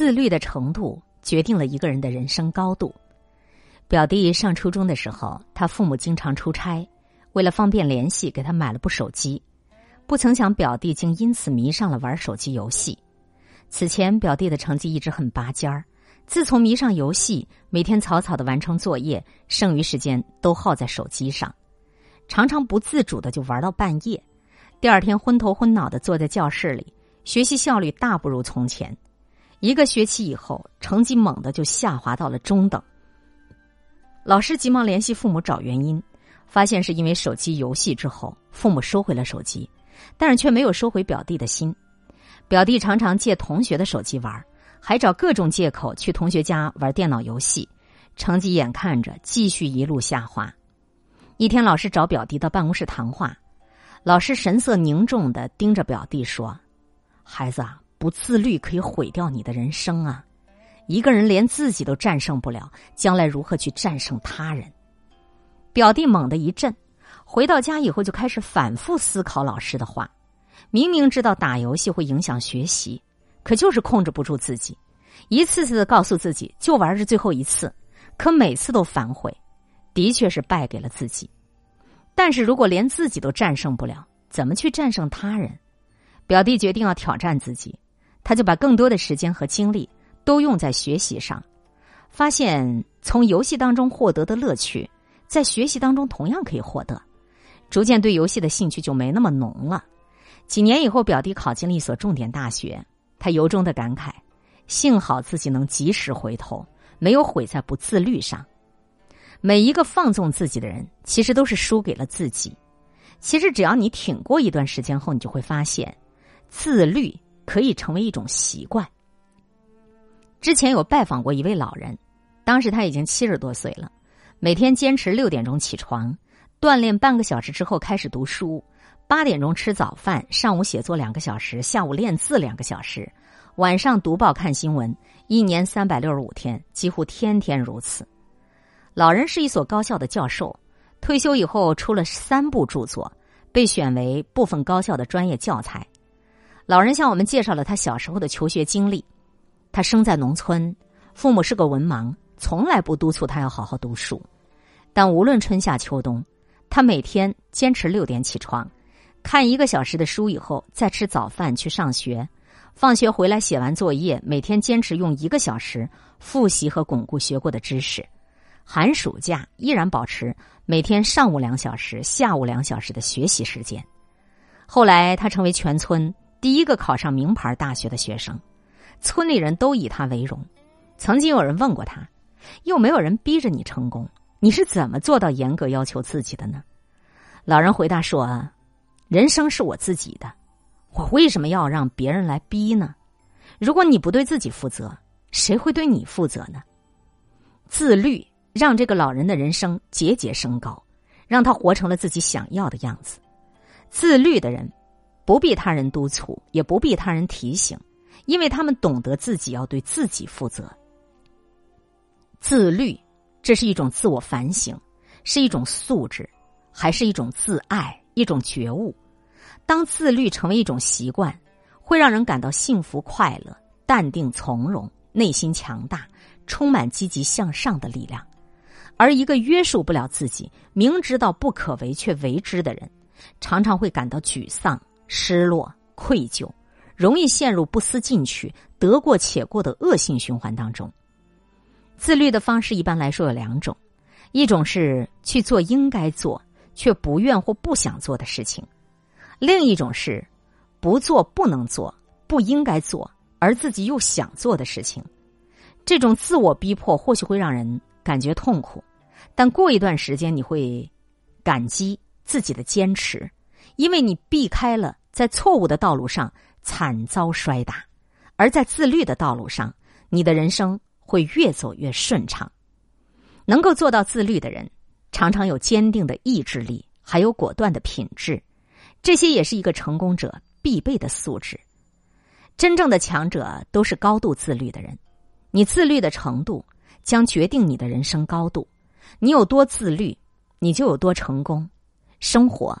自律的程度决定了一个人的人生高度。表弟上初中的时候，他父母经常出差，为了方便联系，给他买了部手机。不曾想，表弟竟因此迷上了玩手机游戏。此前，表弟的成绩一直很拔尖儿，自从迷上游戏，每天草草的完成作业，剩余时间都耗在手机上，常常不自主的就玩到半夜。第二天昏头昏脑的坐在教室里，学习效率大不如从前。一个学期以后，成绩猛地就下滑到了中等。老师急忙联系父母找原因，发现是因为手机游戏之后，父母收回了手机，但是却没有收回表弟的心。表弟常常借同学的手机玩，还找各种借口去同学家玩电脑游戏，成绩眼看着继续一路下滑。一天，老师找表弟到办公室谈话，老师神色凝重的盯着表弟说：“孩子啊。”不自律可以毁掉你的人生啊！一个人连自己都战胜不了，将来如何去战胜他人？表弟猛地一震，回到家以后就开始反复思考老师的话。明明知道打游戏会影响学习，可就是控制不住自己，一次次的告诉自己就玩是最后一次，可每次都反悔，的确是败给了自己。但是如果连自己都战胜不了，怎么去战胜他人？表弟决定要挑战自己。他就把更多的时间和精力都用在学习上，发现从游戏当中获得的乐趣，在学习当中同样可以获得，逐渐对游戏的兴趣就没那么浓了。几年以后，表弟考进了一所重点大学，他由衷的感慨：幸好自己能及时回头，没有毁在不自律上。每一个放纵自己的人，其实都是输给了自己。其实只要你挺过一段时间后，你就会发现，自律。可以成为一种习惯。之前有拜访过一位老人，当时他已经七十多岁了，每天坚持六点钟起床，锻炼半个小时之后开始读书，八点钟吃早饭，上午写作两个小时，下午练字两个小时，晚上读报看新闻，一年三百六十五天，几乎天天如此。老人是一所高校的教授，退休以后出了三部著作，被选为部分高校的专业教材。老人向我们介绍了他小时候的求学经历。他生在农村，父母是个文盲，从来不督促他要好好读书。但无论春夏秋冬，他每天坚持六点起床，看一个小时的书以后，再吃早饭去上学。放学回来写完作业，每天坚持用一个小时复习和巩固学过的知识。寒暑假依然保持每天上午两小时、下午两小时的学习时间。后来，他成为全村。第一个考上名牌大学的学生，村里人都以他为荣。曾经有人问过他：“又没有人逼着你成功，你是怎么做到严格要求自己的呢？”老人回答说：“人生是我自己的，我为什么要让别人来逼呢？如果你不对自己负责，谁会对你负责呢？”自律让这个老人的人生节节升高，让他活成了自己想要的样子。自律的人。不必他人督促，也不必他人提醒，因为他们懂得自己要对自己负责。自律，这是一种自我反省，是一种素质，还是一种自爱，一种觉悟。当自律成为一种习惯，会让人感到幸福、快乐、淡定、从容，内心强大，充满积极向上的力量。而一个约束不了自己、明知道不可为却为之的人，常常会感到沮丧。失落、愧疚，容易陷入不思进取、得过且过的恶性循环当中。自律的方式一般来说有两种：一种是去做应该做却不愿或不想做的事情；另一种是不做不能做、不应该做而自己又想做的事情。这种自我逼迫或许会让人感觉痛苦，但过一段时间你会感激自己的坚持，因为你避开了。在错误的道路上惨遭摔打，而在自律的道路上，你的人生会越走越顺畅。能够做到自律的人，常常有坚定的意志力，还有果断的品质，这些也是一个成功者必备的素质。真正的强者都是高度自律的人，你自律的程度将决定你的人生高度。你有多自律，你就有多成功。生活。